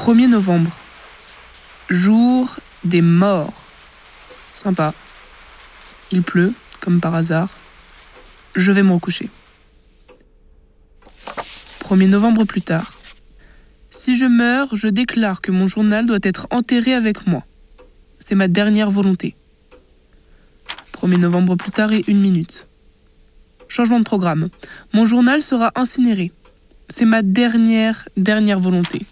1er novembre. Jour des morts. Sympa. Il pleut, comme par hasard. Je vais me recoucher. 1er novembre plus tard. Si je meurs, je déclare que mon journal doit être enterré avec moi. C'est ma dernière volonté. 1er novembre plus tard et une minute. Changement de programme. Mon journal sera incinéré. C'est ma dernière, dernière volonté.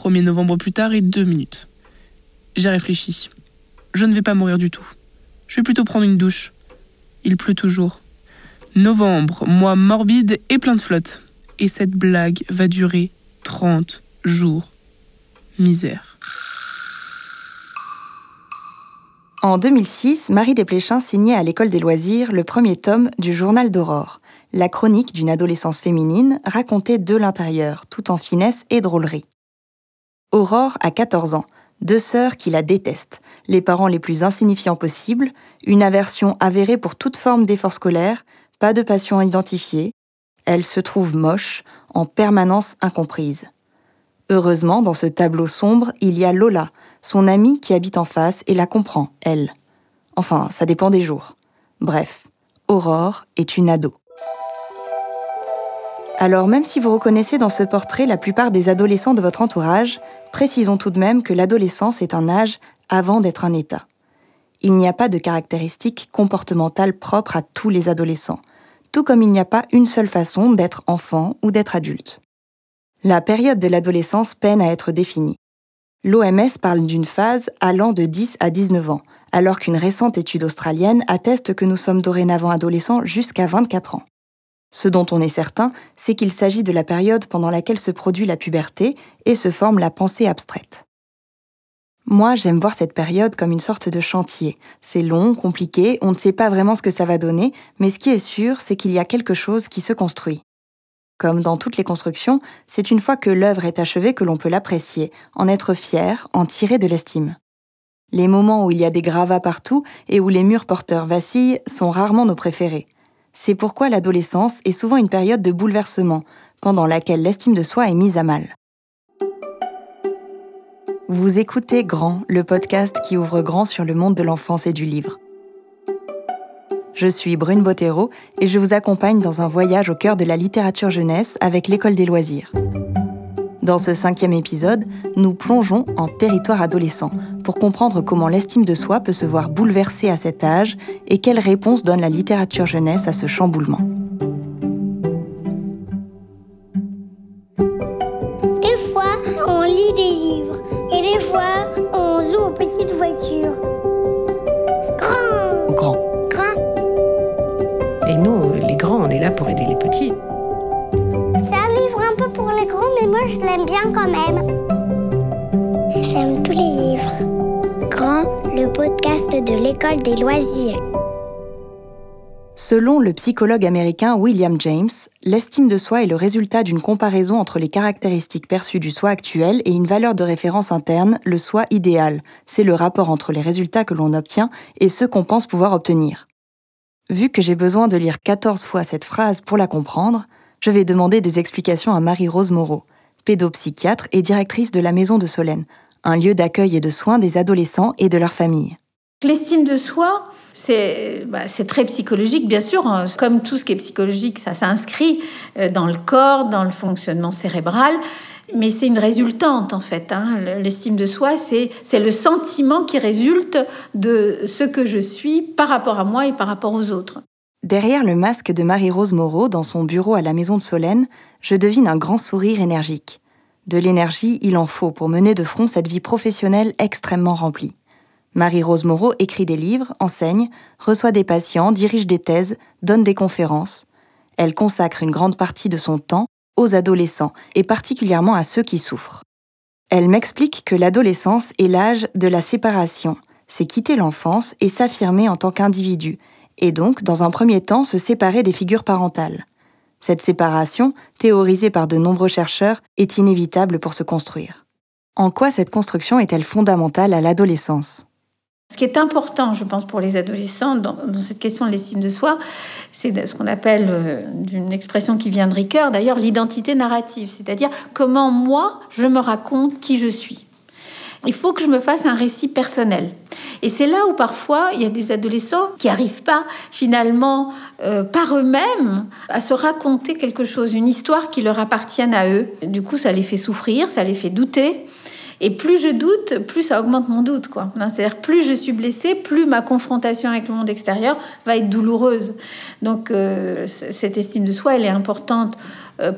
1er novembre plus tard et deux minutes. J'ai réfléchi. Je ne vais pas mourir du tout. Je vais plutôt prendre une douche. Il pleut toujours. Novembre, mois morbide et plein de flotte. Et cette blague va durer 30 jours. Misère. En 2006, Marie Desplechin signait à l'École des loisirs le premier tome du Journal d'Aurore, la chronique d'une adolescence féminine racontée de l'intérieur, tout en finesse et drôlerie. Aurore a 14 ans, deux sœurs qui la détestent, les parents les plus insignifiants possibles, une aversion avérée pour toute forme d'effort scolaire, pas de passion identifiée. Elle se trouve moche, en permanence incomprise. Heureusement, dans ce tableau sombre, il y a Lola, son amie qui habite en face et la comprend, elle. Enfin, ça dépend des jours. Bref, Aurore est une ado. Alors même si vous reconnaissez dans ce portrait la plupart des adolescents de votre entourage, précisons tout de même que l'adolescence est un âge avant d'être un état. Il n'y a pas de caractéristiques comportementales propres à tous les adolescents, tout comme il n'y a pas une seule façon d'être enfant ou d'être adulte. La période de l'adolescence peine à être définie. L'OMS parle d'une phase allant de 10 à 19 ans, alors qu'une récente étude australienne atteste que nous sommes dorénavant adolescents jusqu'à 24 ans. Ce dont on est certain, c'est qu'il s'agit de la période pendant laquelle se produit la puberté et se forme la pensée abstraite. Moi, j'aime voir cette période comme une sorte de chantier. C'est long, compliqué, on ne sait pas vraiment ce que ça va donner, mais ce qui est sûr, c'est qu'il y a quelque chose qui se construit. Comme dans toutes les constructions, c'est une fois que l'œuvre est achevée que l'on peut l'apprécier, en être fier, en tirer de l'estime. Les moments où il y a des gravats partout et où les murs porteurs vacillent sont rarement nos préférés. C'est pourquoi l'adolescence est souvent une période de bouleversement, pendant laquelle l'estime de soi est mise à mal. Vous écoutez Grand, le podcast qui ouvre grand sur le monde de l'enfance et du livre. Je suis Brune Bottero et je vous accompagne dans un voyage au cœur de la littérature jeunesse avec l'École des loisirs. Dans ce cinquième épisode, nous plongeons en territoire adolescent pour comprendre comment l'estime de soi peut se voir bouleversée à cet âge et quelle réponse donne la littérature jeunesse à ce chamboulement. Des fois, on lit des livres et des fois, on joue aux petites voitures. Grand Grand. Grand Et nous, les grands, on est là pour aider les bien quand même. J'aime tous les livres. Grand, le podcast de l'école des loisirs. Selon le psychologue américain William James, l'estime de soi est le résultat d'une comparaison entre les caractéristiques perçues du soi actuel et une valeur de référence interne, le soi idéal. C'est le rapport entre les résultats que l'on obtient et ceux qu'on pense pouvoir obtenir. Vu que j'ai besoin de lire 14 fois cette phrase pour la comprendre, je vais demander des explications à Marie-Rose Moreau, pédopsychiatre et directrice de la Maison de Solène, un lieu d'accueil et de soins des adolescents et de leurs familles. L'estime de soi, c'est bah, très psychologique, bien sûr. hein. Comme tout ce qui est psychologique, ça s'inscrit euh, dans le corps, dans le fonctionnement cérébral. Mais c'est une résultante, en fait. hein. L'estime de soi, c'est le sentiment qui résulte de ce que je suis par rapport à moi et par rapport aux autres. Derrière le masque de Marie-Rose Moreau, dans son bureau à la Maison de Solène, je devine un grand sourire énergique. De l'énergie, il en faut pour mener de front cette vie professionnelle extrêmement remplie. Marie-Rose Moreau écrit des livres, enseigne, reçoit des patients, dirige des thèses, donne des conférences. Elle consacre une grande partie de son temps aux adolescents et particulièrement à ceux qui souffrent. Elle m'explique que l'adolescence est l'âge de la séparation, c'est quitter l'enfance et s'affirmer en tant qu'individu, et donc, dans un premier temps, se séparer des figures parentales. Cette séparation, théorisée par de nombreux chercheurs, est inévitable pour se construire. En quoi cette construction est-elle fondamentale à l'adolescence? Ce qui est important, je pense, pour les adolescents dans, cette question de l'estime de soi, c'est ce qu'on appelle, euh, d'une expression qui vient de Ricoeur d'ailleurs, l'identité narrative, c'est-à-dire comment moi, je me raconte qui je suis. Il faut que je me fasse un récit personnel. Et c'est là où parfois il y a des adolescents qui n'arrivent pas finalement euh, par eux-mêmes à se raconter quelque chose, une histoire qui leur appartienne à eux. Du coup, ça les fait souffrir, ça les fait douter. Et plus je doute, plus ça augmente mon doute. quoi. Hein, c'est-à-dire plus je suis blessée, plus ma confrontation avec le monde extérieur va être douloureuse. Donc euh, cette estime de soi, elle est importante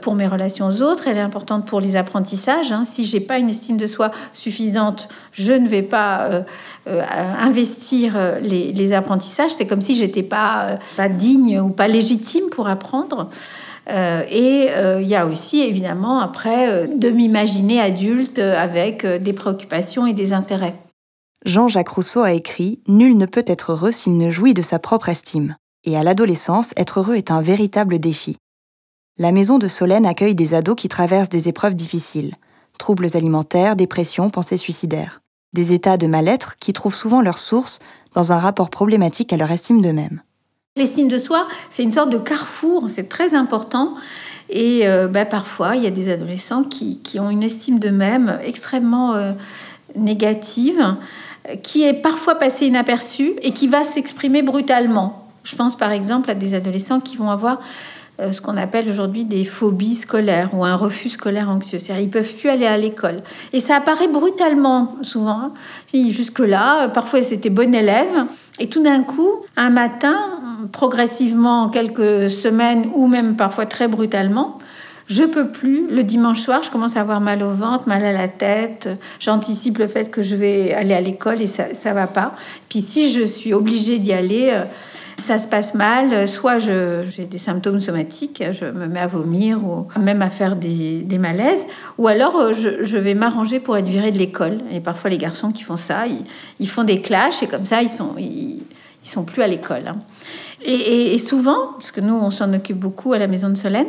pour mes relations aux autres, elle est importante pour les apprentissages. Hein. Si j'ai pas une estime de soi suffisante, je ne vais pas euh, investir les, apprentissages. C'est comme si j'étais pas, pas digne ou pas légitime pour apprendre. Euh, et euh, il y a aussi évidemment après euh, de m'imaginer adulte avec des préoccupations et des intérêts. Jean-Jacques Rousseau a écrit Nul ne peut être heureux s'il ne jouit de sa propre estime. Et à l'adolescence, être heureux est un véritable défi. La maison de Solène accueille des ados qui traversent des épreuves difficiles troubles alimentaires, dépression, pensées suicidaires. Des états de mal-être qui trouvent souvent leur source dans un rapport problématique à leur estime d'eux-mêmes. L'estime de soi, c'est une sorte de carrefour, c'est très important. Et euh, bah, parfois, il y a des adolescents qui, ont une estime d'eux-mêmes extrêmement euh, négative, qui est parfois passée inaperçue et qui va s'exprimer brutalement. Je pense par exemple à des adolescents qui vont avoir ce qu'on appelle aujourd'hui des phobies scolaires ou un refus scolaire anxieux. C'est-à-dire, ils peuvent plus aller à l'école. Et ça apparaît brutalement, souvent. Hein. Jusque-là, parfois c'était bon élève. Et tout d'un coup, un matin, progressivement, quelques semaines ou même parfois très brutalement, je peux plus. Le dimanche soir, je commence à avoir mal au ventre, mal à la tête. J'anticipe le fait que je vais aller à l'école et ça, ça va pas. Puis si je suis obligée d'y aller, euh, ça se passe mal, soit j'ai des symptômes somatiques, je me mets à vomir ou même à faire des, malaises, ou alors euh, je, vais m'arranger pour être virée de l'école. Et parfois les garçons qui font ça, ils, font des clashs et comme ça ils sont, ils, sont plus à l'école. Hein. Et, et, souvent, parce que nous on s'en occupe beaucoup à la maison de Solène,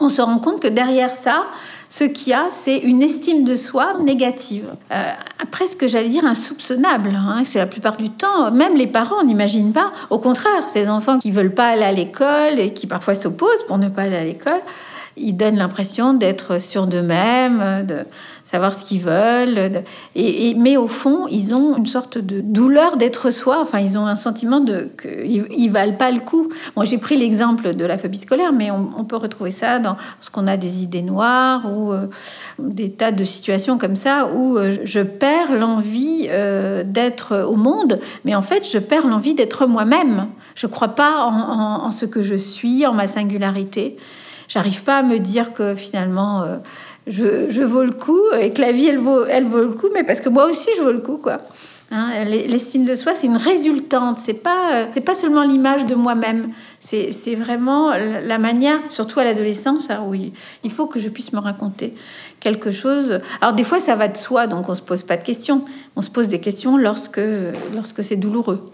on se rend compte que derrière ça, ce qu'il y a, c'est une estime de soi négative, euh, presque, j'allais dire, insoupçonnable. Hein. C'est la plupart du temps, même les parents n'imaginent pas. Au contraire, ces enfants qui veulent pas aller à l'école et qui parfois s'opposent pour ne pas aller à l'école, ils donnent l'impression d'être sûrs d'eux-mêmes, de savoir ce qu'ils veulent. Et, mais au fond, ils ont une sorte de douleur d'être soi. Enfin, ils ont un sentiment de qu'ils valent pas le coup. Moi, j'ai pris l'exemple de la phobie scolaire, mais on, peut retrouver ça dans ce qu'on a des idées noires ou euh, des tas de situations comme ça où euh, je perds l'envie euh, d'être au monde, mais en fait, je perds l'envie d'être moi-même. Je crois pas en, ce que je suis, en ma singularité. J'arrive pas à me dire que finalement je, je, vaux le coup et que la vie, elle vaut, elle vaut le coup, mais parce que moi aussi, je vaux le coup, quoi. Hein, l'estime de soi, c'est une résultante. C'est pas, euh, c'est pas seulement l'image de moi-même. C'est, vraiment la manière, surtout à l'adolescence, hein, où il faut que je puisse me raconter quelque chose. Alors des fois, ça va de soi, donc on se pose pas de questions. On se pose des questions lorsque, lorsque c'est douloureux.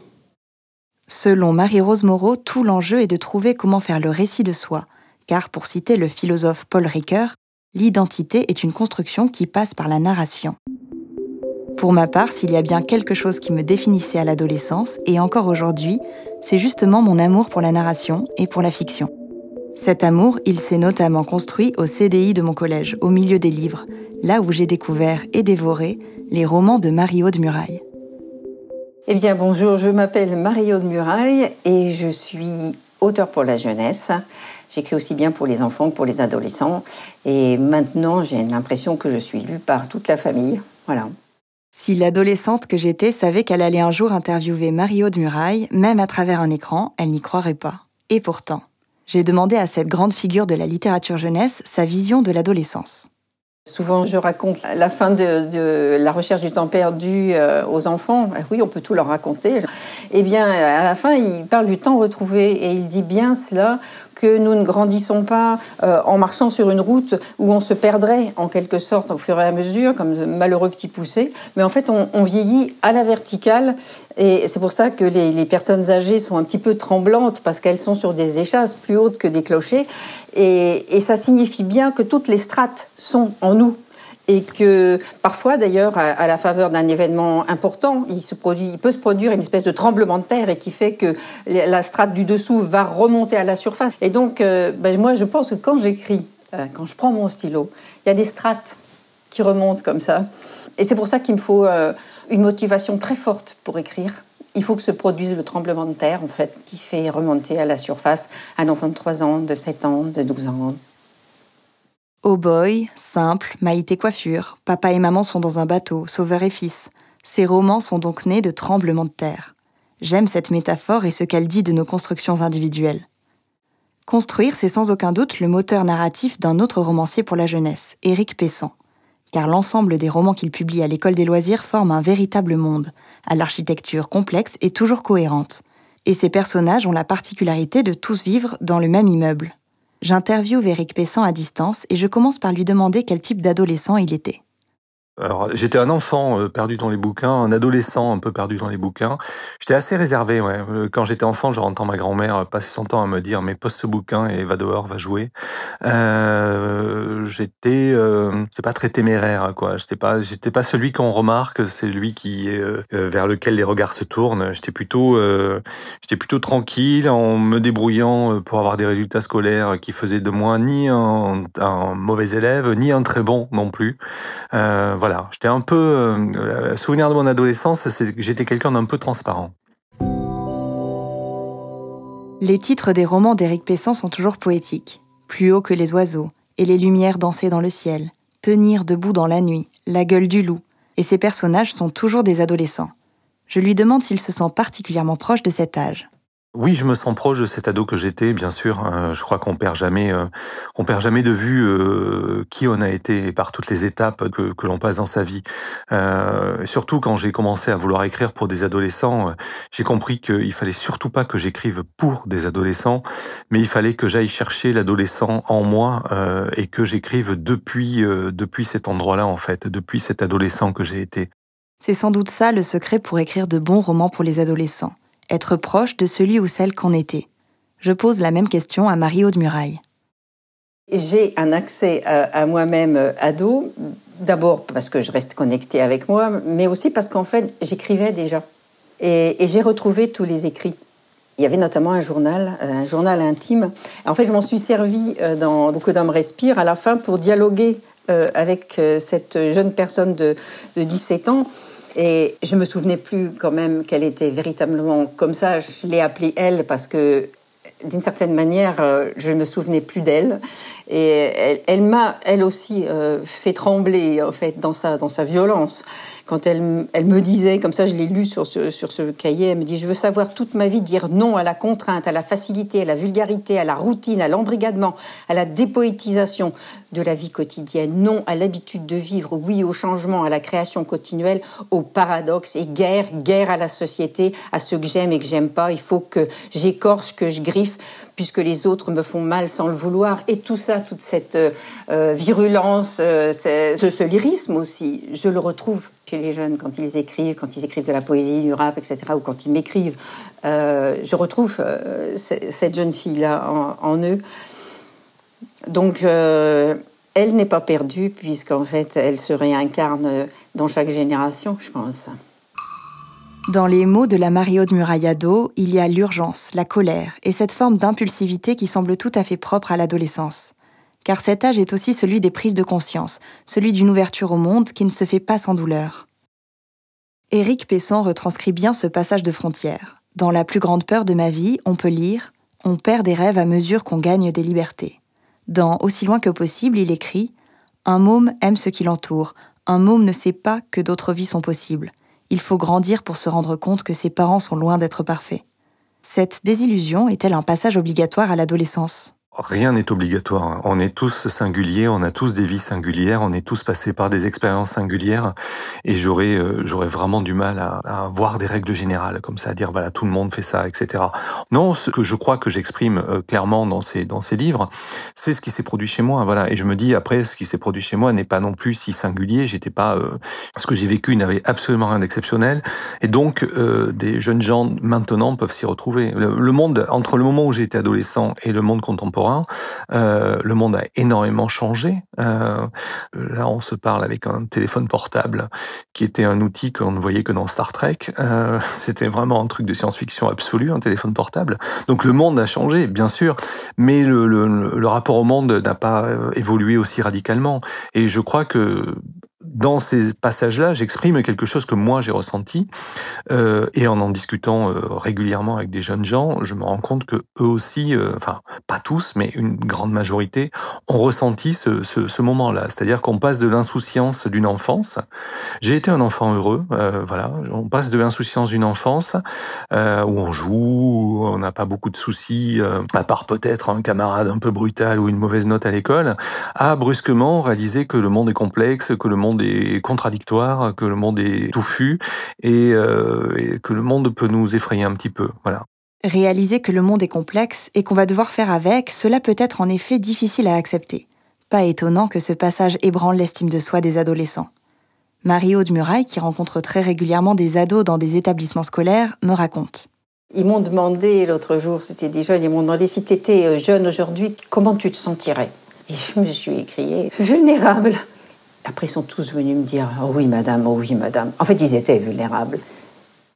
Selon Marie-Rose Moreau, tout l'enjeu est de trouver comment faire le récit de soi. Car, pour citer le philosophe Paul Ricoeur, l'identité est une construction qui passe par la narration. Pour ma part, s'il y a bien quelque chose qui me définissait à l'adolescence, et encore aujourd'hui, c'est justement mon amour pour la narration et pour la fiction. Cet amour, il s'est notamment construit au CDI de mon collège, au milieu des livres, là où j'ai découvert et dévoré les romans de Marie-Aude Muraille. Eh bien bonjour, je m'appelle Marie-Aude Muraille et je suis auteur pour la jeunesse. J'écris aussi bien pour les enfants que pour les adolescents. Et maintenant, j'ai l'impression que je suis lue par toute la famille. Voilà. Si l'adolescente que j'étais savait qu'elle allait un jour interviewer Marie-Aude Muraille, même à travers un écran, elle n'y croirait pas. Et pourtant, j'ai demandé à cette grande figure de la littérature jeunesse sa vision de l'adolescence. Souvent, je raconte la fin de, la recherche du temps perdu euh, aux enfants. Eh oui, on peut tout leur raconter. Eh bien, à la fin, il parle du temps retrouvé et il dit bien cela que nous ne grandissons pas euh, en marchant sur une route où on se perdrait en quelque sorte au fur et à mesure, comme de malheureux petits poussés, mais en fait on, vieillit à la verticale et c'est pour ça que les, personnes âgées sont un petit peu tremblantes parce qu'elles sont sur des échasses plus hautes que des clochers et, ça signifie bien que toutes les strates sont en nous et que parfois d'ailleurs à, la faveur d'un événement important, il se produit, il peut se produire une espèce de tremblement de terre et qui fait que la strate du dessous va remonter à la surface. Et donc, euh, ben, moi, je pense que quand j'écris, euh, quand je prends mon stylo, il y a des strates qui remontent comme ça. Et c'est pour ça qu'il me faut euh, une motivation très forte pour écrire. Il faut que se produise le tremblement de terre, en fait, qui fait remonter à la surface un enfant de 3 ans, de 7 ans, de 12 ans. Oh boy, simple, Maïté coiffure, papa et maman sont dans un bateau, sauveur et fils. Ces romans sont donc nés de tremblements de terre. J'aime cette métaphore et ce qu'elle dit de nos constructions individuelles. Construire, c'est sans aucun doute le moteur narratif d'un autre romancier pour la jeunesse, Éric Pessan. Car l'ensemble des romans qu'il publie à l'école des loisirs forme un véritable monde, à l'architecture complexe et toujours cohérente. Et ses personnages ont la particularité de tous vivre dans le même immeuble. J'interviewe Eric Pessan à distance et je commence par lui demander quel type d'adolescent il était. Alors, j'étais un enfant euh, perdu dans les bouquins, un adolescent un peu perdu dans les bouquins. J'étais assez réservé, ouais. Euh, quand j'étais enfant, je entends ma grand-mère passer son temps à me dire, mais pose ce bouquin et va dehors, va jouer. Euh, j'étais, euh, pas très téméraire, quoi. J'étais pas, j'étais pas celui qu'on remarque, c'est lui qui, euh, vers lequel les regards se tournent. J'étais plutôt, j'étais plutôt tranquille en me débrouillant pour avoir des résultats scolaires qui faisaient de moi ni un, mauvais élève, ni un très bon non plus. Euh, voilà, j'étais un peu. Euh, souvenir de mon adolescence, c'est que j'étais quelqu'un d'un peu transparent. Les titres des romans d'Éric Pessan sont toujours poétiques. Plus haut que les oiseaux, et les lumières danser dans le ciel, tenir debout dans la nuit, la gueule du loup, et ces personnages sont toujours des adolescents. Je lui demande s'il se sent particulièrement proche de cet âge. Oui, je me sens proche de cet ado que j'étais, bien sûr. Euh, je crois qu'on perd jamais, euh, on perd jamais de vue euh, qui on a été par toutes les étapes que, que l'on passe dans sa vie. surtout quand j'ai commencé à vouloir écrire pour des adolescents, j'ai compris qu'il fallait surtout pas que j'écrive pour des adolescents, mais il fallait que j'aille chercher l'adolescent en moi et que j'écrive depuis depuis cet endroit-là en fait, depuis cet adolescent que j'ai été. C'est sans doute ça le secret pour écrire de bons romans pour les adolescents être proche de celui ou celle qu'on était Je pose la même question à Marie-Aude Muraille. J'ai un accès à, moi-même euh, ado, d'abord parce que je reste connectée avec moi, mais aussi parce qu'en fait, j'écrivais déjà. Et, j'ai retrouvé tous les écrits. Il y avait notamment un journal, euh, un journal intime. En fait, je m'en suis servi euh, dans Beaucoup d'hommes respirent à la fin pour dialoguer avec cette jeune personne de, de 17 ans et je me souvenais plus quand même qu'elle était véritablement comme ça. Je l'ai appelée elle parce que d'une certaine manière, euh, je ne me souvenais plus d'elle. Et elle, m'a, elle aussi, euh, fait trembler, en fait, dans sa, dans sa violence quand elle, elle me disait, comme ça je l'ai lu sur ce, sur ce cahier, elle me dit, je veux savoir toute ma vie dire non à la contrainte, à la facilité, à la vulgarité, à la routine, à l'embrigadement, à la dépoétisation de la vie quotidienne, non à l'habitude de vivre, oui au changement, à la création continuelle, au paradoxe et guerre, guerre à la société, à ceux que j'aime et que j'aime pas. Il faut que j'écorche, que je griffe, puisque les autres me font mal sans le vouloir. Et tout ça, toute cette euh, virulence, euh, ce, ce lyrisme aussi, je le retrouve chez les jeunes quand ils écrivent, quand ils écrivent de la poésie, du rap, etc., ou quand ils m'écrivent. Euh, je retrouve euh, cette jeune fille-là en, eux. Donc, euh, elle n'est pas perdue, puisqu'en fait, elle se réincarne dans chaque génération, je pense. Dans les mots de la Mario de Murayado, il y a l'urgence, la colère et cette forme d'impulsivité qui semble tout à fait propre à l'adolescence car cet âge est aussi celui des prises de conscience, celui d'une ouverture au monde qui ne se fait pas sans douleur. Éric Pessan retranscrit bien ce passage de frontière. Dans La plus grande peur de ma vie, on peut lire On perd des rêves à mesure qu'on gagne des libertés. Dans Aussi loin que possible, il écrit Un môme aime ce qui l'entoure, un môme ne sait pas que d'autres vies sont possibles. Il faut grandir pour se rendre compte que ses parents sont loin d'être parfaits. Cette désillusion est-elle un passage obligatoire à l'adolescence? Rien n'est obligatoire. On est tous singuliers, on a tous des vies singulières, on est tous passés par des expériences singulières, et j'aurais euh, j'aurais vraiment du mal à, à, voir des règles générales comme ça, à dire voilà tout le monde fait ça, etc. Non, ce que je crois que j'exprime euh, clairement dans ces dans ces livres, c'est ce qui s'est produit chez moi, voilà. Et je me dis après, ce qui s'est produit chez moi n'est pas non plus si singulier. J'étais pas euh, ce que j'ai vécu n'avait absolument rien d'exceptionnel, et donc des jeunes gens maintenant peuvent s'y retrouver. Le, le monde entre le moment où j'étais adolescent et le monde contemporain Euh, le monde a énormément changé. Euh, là, on se parle avec un téléphone portable qui était un outil qu'on ne voyait que dans Star Trek. Euh, C'était vraiment un truc de science-fiction absolue, un téléphone portable. Donc le monde a changé, bien sûr, mais le rapport au monde n'a pas évolué aussi radicalement. Et je crois que dans ces passages-là, j'exprime quelque chose que moi j'ai ressenti, euh, et en en discutant euh, régulièrement avec des jeunes gens, je me rends compte que eux aussi, euh, enfin pas tous, mais une grande majorité, ont ressenti ce, ce, ce moment-là. C'est-à-dire qu'on passe de l'insouciance d'une enfance. J'ai été un enfant heureux, euh, voilà. On passe de l'insouciance d'une enfance où on joue, où on n'a pas beaucoup de soucis, à part peut-être un camarade un peu brutal ou une mauvaise note à l'école, à brusquement réaliser que le monde est complexe, que le monde est contradictoire, que le monde est touffu et, euh, et que le monde peut nous effrayer un petit peu. Voilà. Réaliser que le monde est complexe et qu'on va devoir faire avec, cela peut être en effet difficile à accepter. Pas étonnant que ce passage ébranle l'estime de soi des adolescents. Marie-Aude Muraille, qui rencontre très régulièrement des ados dans des établissements scolaires, me raconte. Ils m'ont demandé l'autre jour, c'était des jeunes, ils m'ont demandé si tu étais euh, jeune aujourd'hui, comment tu te sentirais? Et je me suis écrié vulnérable. Après, ils sont tous venus me dire Oh oui, madame, oh oui, madame. En fait, ils étaient vulnérables.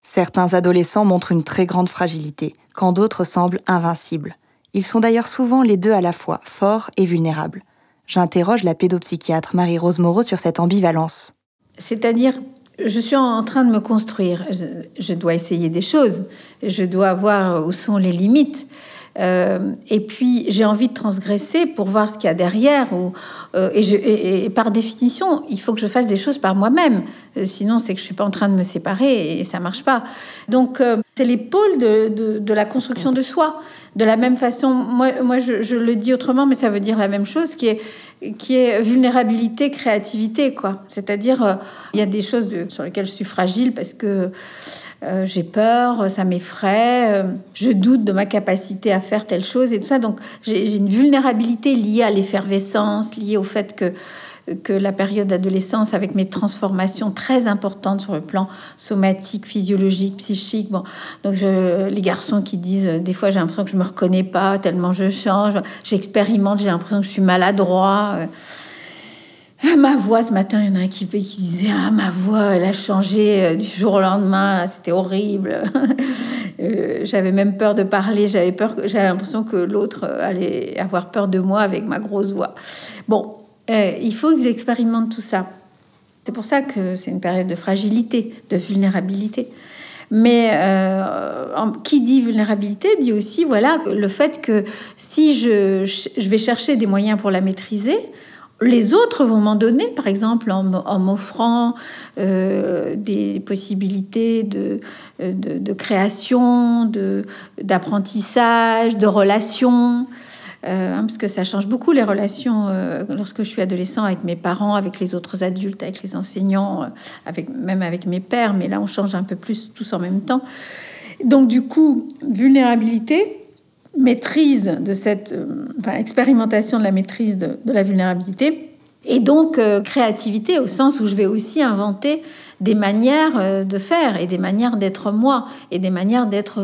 Certains adolescents montrent une très grande fragilité, quand d'autres semblent invincibles. Ils sont d'ailleurs souvent les deux à la fois, forts et vulnérables. J'interroge la pédopsychiatre Marie-Rose Moreau sur cette ambivalence. C'est-à-dire, je suis en train de me construire. Je, je dois essayer des choses. Je dois voir où sont les limites. Euh, et puis j'ai envie de transgresser pour voir ce qu'il y a derrière. Ou, euh, et, je, et, par définition, il faut que je fasse des choses par moi-même. Euh, sinon, c'est que je suis pas en train de me séparer et ça marche pas. Donc c'est pôles de, la construction de soi. De la même façon, moi, je, le dis autrement, mais ça veut dire la même chose, qui est qui est vulnérabilité, créativité, quoi. C'est-à-dire, il y a des choses sur lesquelles je suis fragile parce que euh, j'ai peur, ça m'effraie, euh, je doute de ma capacité à faire telle chose et tout ça. Donc j'ai une vulnérabilité liée à l'effervescence, liée au fait que que la période d'adolescence avec mes transformations très importantes sur le plan somatique, physiologique, psychique. Bon, donc les garçons qui disent des fois j'ai l'impression que je me reconnais pas tellement je change, j'expérimente, j'ai l'impression que je suis maladroit. Euh, ah, ma voix, ce matin, il y en a un qui, qui disait Ah, ma voix, elle a changé euh, du jour au lendemain, c'était horrible. euh, j'avais même peur de parler, j'avais peur, j'avais l'impression que l'autre allait avoir peur de moi avec ma grosse voix. Bon, euh, il faut qu'ils expérimentent tout ça. C'est pour ça que c'est une période de fragilité, de vulnérabilité. Mais euh, qui dit vulnérabilité dit aussi voilà le fait que si je vais chercher des moyens pour la maîtriser, les autres vont m'en donner, par exemple en, m'offrant euh, des possibilités de, de, de création, d'apprentissage, de, relations. Euh, hein, parce que ça change beaucoup les relations euh, lorsque je suis adolescent avec mes parents, avec les autres adultes, avec les enseignants, euh, même avec mes pères, mais là on change un peu plus tous en même temps. Donc du coup, vulnérabilité, maîtrise de cette enfin, expérimentation de la maîtrise de, la vulnérabilité, et donc créativité au sens où je vais aussi inventer des manières de faire et des manières d'être moi et des manières d'être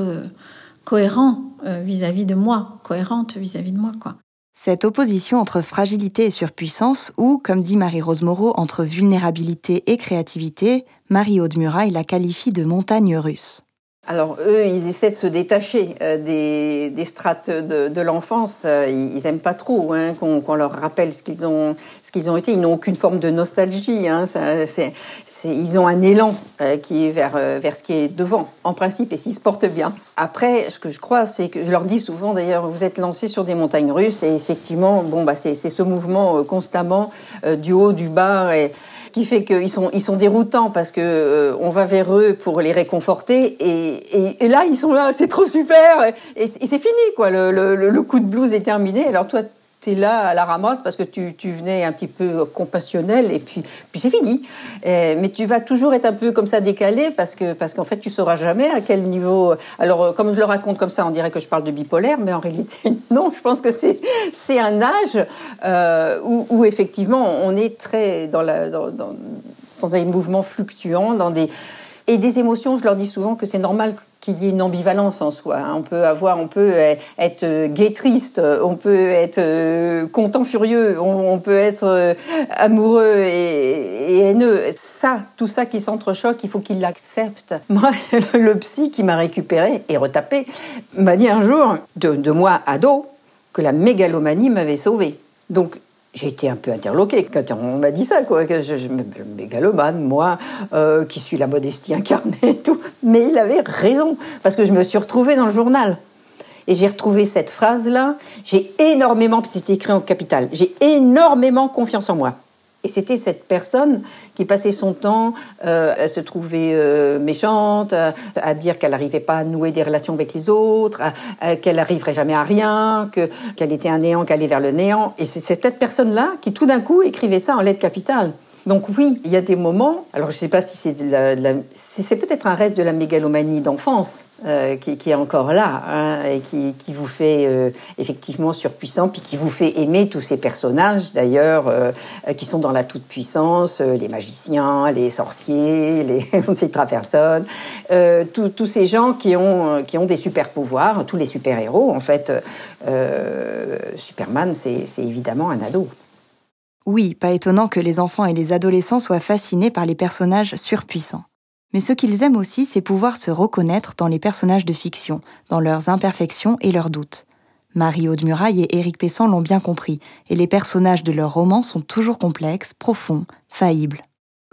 cohérent vis-à-vis -vis de moi, cohérente vis-à-vis -vis de moi, quoi. Cette opposition entre fragilité et surpuissance, ou, comme dit Marie-Rose Moreau, entre vulnérabilité et créativité, Marie-Aude Muraille la qualifie de montagne russe. Alors eux, ils essaient de se détacher euh, des, des, strates de, de l'enfance. Euh, ils, ils aiment pas trop hein, qu'on qu leur rappelle ce qu'ils ont, ce qu'ils ont été. Ils n'ont aucune forme de nostalgie. Hein, ça, ils ont un élan euh, qui est vers euh, vers ce qui est devant, en principe, et s'ils se portent bien. Après, ce que je crois, c'est que je leur dis souvent, d'ailleurs, vous êtes lancés sur des montagnes russes, et effectivement, bon, bah, c'est ce mouvement euh, constamment euh, du haut, du bas, et qui fait qu'ils sont, ils sont déroutants parce que euh, on va vers eux pour les réconforter et, et, là ils sont là, c'est trop super et, et c'est fini quoi. Le, le, le, coup de blues est terminé. Alors toi tu es là à la ramasse parce que tu, tu venais un petit peu compassionnel et puis, puis c'est fini. Mais tu vas toujours être un peu comme ça décalé parce que parce qu'en fait tu sauras jamais à quel niveau. Alors comme je le raconte comme ça, on dirait que je parle de bipolaire, mais en réalité non. Je pense que c'est c'est un âge euh, où, où, effectivement on est très dans la dans, dans, dans mouvements fluctuants, dans des et des émotions. Je leur dis souvent que c'est normal qu'il y ait une ambivalence en soi. Hein. On peut avoir, on peut être gay triste, on peut être content furieux, on, peut être amoureux et, haineux. Ça, tout ça qui s'entrechoque, il faut qu'il l'accepte. Moi, le psy qui m'a récupéré et retapé m'a dit un jour, de, de moi ado, que la mégalomanie m'avait sauvé. Donc j'ai été un peu interloquée quand on m'a dit ça, quoi. Que je, je, mégalomane, moi, euh, qui suis la modestie incarnée et tout. Mais il avait raison, parce que je me suis retrouvée dans le journal. Et j'ai retrouvé cette phrase-là. J'ai énormément, c'était écrit en capital, j'ai énormément confiance en moi. Et c'était cette personne qui passait son temps euh, à se trouver euh, méchante, à, dire qu'elle n'arrivait pas à nouer des relations avec les autres, qu'elle n'arriverait jamais à rien, que qu'elle était un néant, qu'elle allait vers le néant. Et c'est cette personne-là qui tout d'un coup écrivait ça en lettres capitales. Donc oui, il y a des moments, alors je ne sais pas si c'est c'est peut-être un reste de la mégalomanie d'enfance euh, qui, est encore là hein, et qui, qui, vous fait euh, effectivement surpuissant, puis qui vous fait aimer tous ces personnages d'ailleurs euh, qui sont dans la toute-puissance, les magiciens, les sorciers, les personnes, tous ces gens qui ont, qui ont des super-pouvoirs, tous les super-héros en fait. Superman, c'est évidemment un ado. Oui, pas étonnant que les enfants et les adolescents soient fascinés par les personnages surpuissants. Mais ce qu'ils aiment aussi, c'est pouvoir se reconnaître dans les personnages de fiction, dans leurs imperfections et leurs doutes. Marie-Aude Muraille et Éric Pessan l'ont bien compris, et les personnages de leurs romans sont toujours complexes, profonds, faillibles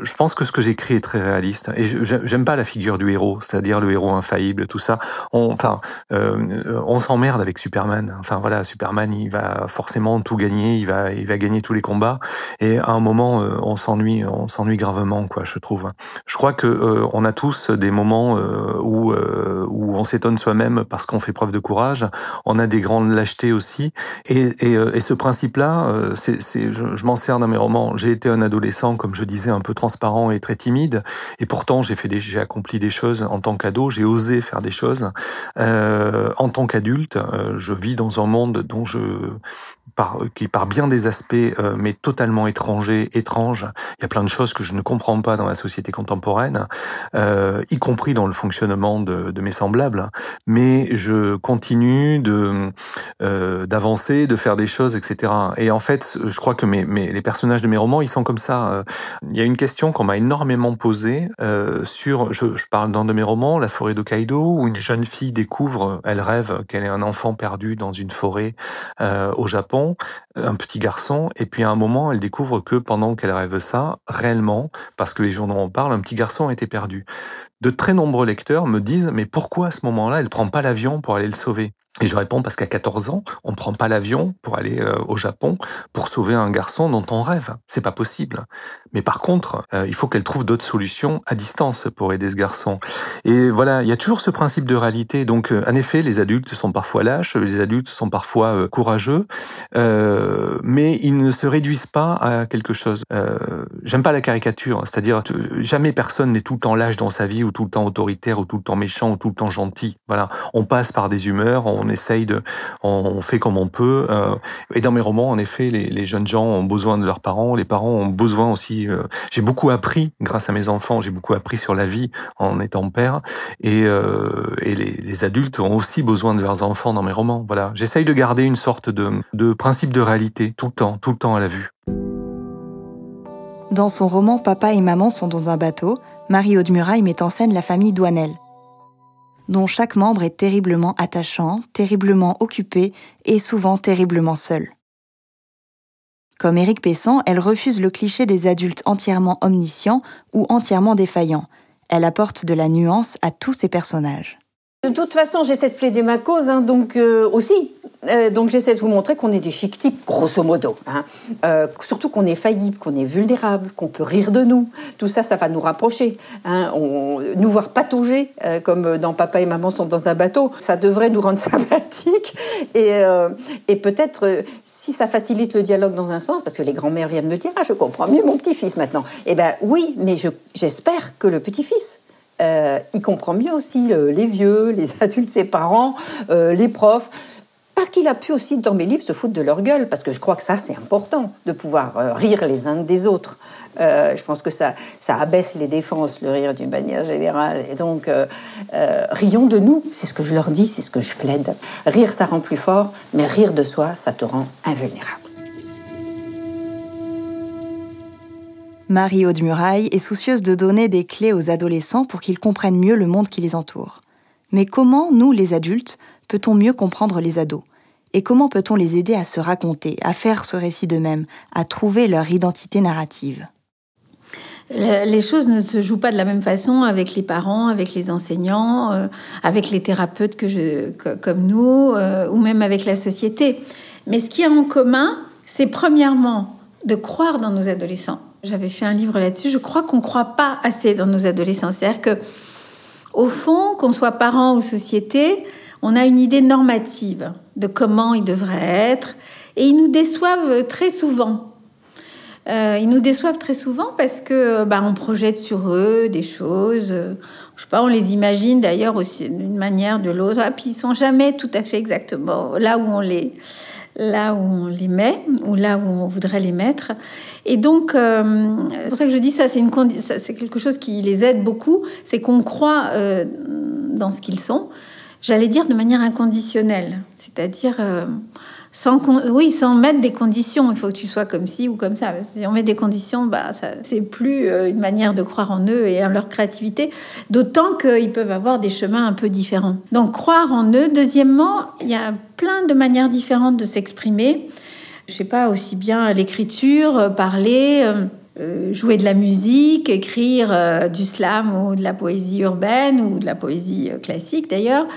je pense que ce que j'écris est très réaliste et j'aime pas la figure du héros, c'est-à-dire le héros infaillible, tout ça. On, enfin, euh, on s'emmerde avec Superman. Enfin voilà, Superman, il va forcément tout gagner, il va, il va gagner tous les combats. Et à un moment, euh, on s'ennuie, on s'ennuie gravement, quoi. Je trouve. Je crois que euh, on a tous des moments où où on s'étonne soi-même parce qu'on fait preuve de courage. On a des grandes lâchetés aussi. Et, et, et ce principe-là, c'est, je, je m'en sers dans mes romans. J'ai été un adolescent, comme je disais, un peu trans transparent et très timide. Et pourtant, j'ai fait des, j'ai accompli des choses en tant qu'ado. J'ai osé faire des choses. Euh, en tant qu'adulte, euh, je vis dans un monde dont je par, qui par bien des aspects euh, mais totalement étranger, étrange. Il y a plein de choses que je ne comprends pas dans la société contemporaine, euh, y compris dans le fonctionnement de, de, mes semblables. Mais je continue de euh, d'avancer, de faire des choses, etc. Et en fait, je crois que mes, mes, les personnages de mes romans, ils sont comme ça. Il y a une question qu'on m'a énormément posée euh, sur, je, je, parle dans de mes romans, La forêt d'Hokkaido, où une jeune fille découvre, elle rêve qu'elle est un enfant perdu dans une forêt euh, au Japon un petit garçon, et puis à un moment, elle découvre que pendant qu'elle rêve ça, réellement, parce que les journaux en parlent, un petit garçon a été perdu. De très nombreux lecteurs me disent, mais pourquoi à ce moment-là, elle prend pas l'avion pour aller le sauver? Et je réponds parce qu'à 14 ans, on prend pas l'avion pour aller euh, au Japon pour sauver un garçon dont on rêve. C'est pas possible. Mais par contre, euh, il faut qu'elle trouve d'autres solutions à distance pour aider ce garçon. Et voilà, il y a toujours ce principe de réalité. Donc, euh, en effet, les adultes sont parfois lâches, les adultes sont parfois courageux, mais ils ne se réduisent pas à quelque chose. J'aime pas la caricature, c'est-à-dire jamais personne n'est tout le temps lâche dans sa vie, ou tout le temps autoritaire, ou tout le temps méchant, ou tout le temps gentil. Voilà, on passe par des humeurs, essaye de, on fait comme on peut. Euh, et dans mes romans, en effet, les, jeunes gens ont besoin de leurs parents, les parents ont besoin aussi. Euh, j'ai beaucoup appris grâce à mes enfants, j'ai beaucoup appris sur la vie en étant père, et, euh, les, adultes ont aussi besoin de leurs enfants dans mes romans. Voilà, j'essaye de garder une sorte de, principe de réalité tout le temps, tout le temps à la vue. Dans son roman Papa et Maman sont dans un bateau, Marie-Aude Muraille met en scène la famille Douanel dont chaque membre est terriblement attachant, terriblement occupé et souvent terriblement seul. Comme Éric Pessan, elle refuse le cliché des adultes entièrement omniscients ou entièrement défaillants. Elle apporte de la nuance à tous ses personnages. De toute façon, j'essaie de plaider ma cause, hein, donc euh, aussi. Euh, donc j'essaie de vous montrer qu'on est des chic types, grosso modo. Hein. Euh, surtout qu'on est faillible, qu'on est vulnérable, qu'on peut rire de nous. Tout ça, ça va nous rapprocher. Hein. On, nous voir patauger, comme dans Papa et Maman sont dans un bateau, ça devrait nous rendre sympathiques. Et, et peut-être, si ça facilite le dialogue dans un sens, parce que les grands-mères viennent me dire, ah, je comprends mieux mon petit-fils maintenant. Eh ben oui, mais j'espère que le petit-fils euh, il comprend mieux aussi les vieux, les adultes, ses parents, euh, les profs. Parce qu'il a pu aussi, dans mes livres, se foutre de leur gueule, parce que je crois que ça, c'est important, de pouvoir euh, rire les uns des autres. Euh, je pense que ça, ça abaisse les défenses, le rire d'une manière générale. Et donc, euh, rions de nous, c'est ce que je leur dis, c'est ce que je plaide. Rire, ça rend plus fort, mais rire de soi, ça te rend invulnérable. Marie-Aude Muraille est soucieuse de donner des clés aux adolescents pour qu'ils comprennent mieux le monde qui les entoure. Mais comment, nous, les adultes, peut-on mieux comprendre les ados? Et comment peut-on les aider à se raconter, à faire ce récit d'eux-mêmes, à trouver leur identité narrative? Les choses ne se jouent pas de la même façon avec les parents, avec les enseignants, euh, avec les thérapeutes que je, comme nous, euh, ou même avec la société. Mais ce qui est en commun, c'est premièrement de croire dans nos adolescents. J'avais fait un livre là-dessus. Je crois qu'on ne croit pas assez dans nos adolescents. C'est-à-dire que, au fond, qu'on soit parents ou société, on a une idée normative de comment ils devraient être, et ils nous déçoivent très souvent. Euh, ils nous déçoivent très souvent parce que bah, on projette sur eux des choses. Euh, je sais pas, on les imagine d'ailleurs aussi d'une manière de l'autre. Ah, puis ils sont jamais tout à fait exactement là où on les là où on les met ou là où on voudrait les mettre. Et donc, euh, c'est pour ça que je dis ça, c'est, quelque chose qui les aide beaucoup, c'est qu'on croit dans ce qu'ils sont, j'allais dire de manière inconditionnelle, c'est-à-dire sans, oui, sans mettre des conditions. Il faut que tu sois comme ci ou comme ça. Si on met des conditions, bah, c'est plus euh, une manière de croire en eux et en leur créativité. D'autant qu'ils peuvent avoir des chemins un peu différents. Donc, croire en eux. Deuxièmement, il y a plein de manières différentes de s'exprimer. Je sais pas, aussi bien l'écriture, euh, parler. Euh, jouer de la musique, écrire du slam ou de la poésie urbaine ou de la poésie classique d'ailleurs,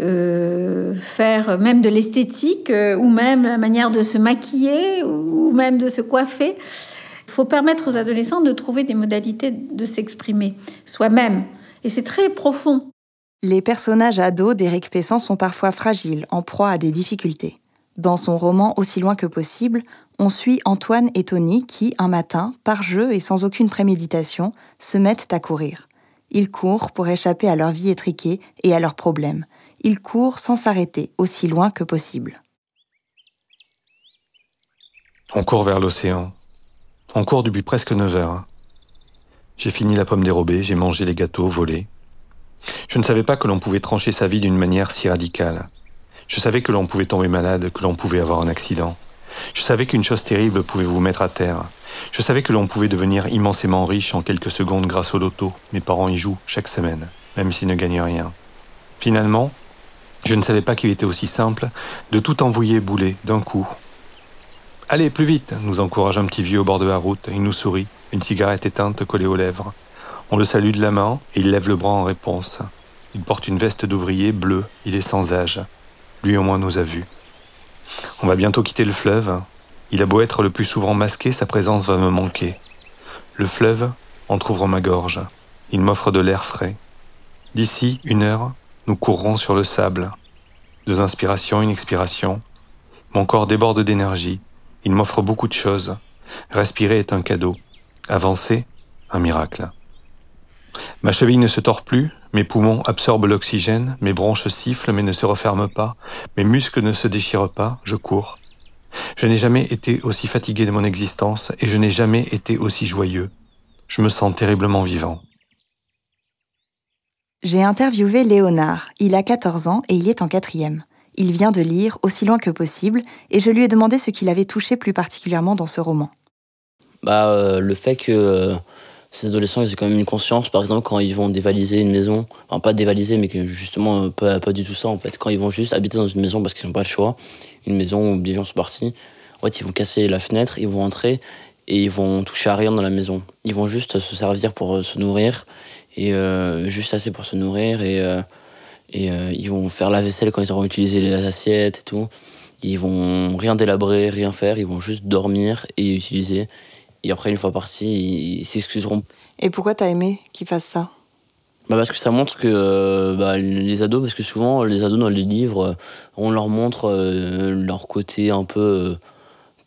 euh, faire même de l'esthétique euh, ou même la manière de se maquiller ou même de se coiffer. Il faut permettre aux adolescents de trouver des modalités de s'exprimer soi-même. Et c'est très profond. Les personnages ados d'Éric Pessan sont parfois fragiles, en proie à des difficultés. Dans son roman Aussi loin que possible, on suit Antoine et Tony qui, un matin, par jeu et sans aucune préméditation, se mettent à courir. Ils courent pour échapper à leur vie étriquée et à leurs problèmes il court sans s'arrêter, aussi loin que possible. On court vers l'océan. On court depuis presque 9 heures. J'ai fini la pomme dérobée, j'ai mangé les gâteaux volés. Je ne savais pas que l'on pouvait trancher sa vie d'une manière si radicale. Je savais que l'on pouvait tomber malade, que l'on pouvait avoir un accident. Je savais qu'une chose terrible pouvait vous mettre à terre. Je savais que l'on pouvait devenir immensément riche en quelques secondes grâce au loto. Mes parents y jouent chaque semaine, même s'ils ne gagnent rien. Finalement, je ne savais pas qu'il était aussi simple de tout envoyer bouler d'un coup. Allez, plus vite, nous encourage un petit vieux au bord de la route. Il nous sourit, une cigarette éteinte collée aux lèvres. On le salue de la main et il lève le bras en réponse. Il porte une veste d'ouvrier bleue, il est sans âge. Lui au moins nous a vus. On va bientôt quitter le fleuve. Il a beau être le plus souvent masqué, sa présence va me manquer. Le fleuve entr'ouvre ma gorge. Il m'offre de l'air frais. D'ici une heure, nous courrons sur le sable. Deux inspirations, une expiration. Mon corps déborde d'énergie. Il m'offre beaucoup de choses. Respirer est un cadeau. Avancer, un miracle. Ma cheville ne se tord plus, mes poumons absorbent l'oxygène, mes bronches sifflent mais ne se referment pas, mes muscles ne se déchirent pas, je cours. Je n'ai jamais été aussi fatigué de mon existence et je n'ai jamais été aussi joyeux. Je me sens terriblement vivant. J'ai interviewé Léonard. Il a 14 ans et il est en quatrième. Il vient de lire Aussi loin que possible et je lui ai demandé ce qui l'avait touché plus particulièrement dans ce roman. Bah, euh, le fait que euh, ces adolescents ils aient quand même une conscience, par exemple, quand ils vont dévaliser une maison, enfin pas dévaliser, mais justement, euh, pas, pas du tout ça en fait. Quand ils vont juste habiter dans une maison parce qu'ils n'ont pas le choix, une maison où des gens sont partis, en fait, ils vont casser la fenêtre, ils vont entrer et ils vont toucher à rien dans la maison. Ils vont juste se servir pour se nourrir et euh, juste assez pour se nourrir et, euh, et euh, ils vont faire la vaisselle quand ils auront utilisé les assiettes et tout. Ils vont rien délabrer, rien faire, ils vont juste dormir et utiliser. Et après, une fois partis, ils s'excuseront. Et pourquoi t'as aimé qu'ils fassent ça? Bah parce que ça montre que bah, les ados, parce que souvent les ados dans les livres, on leur montre leur côté un peu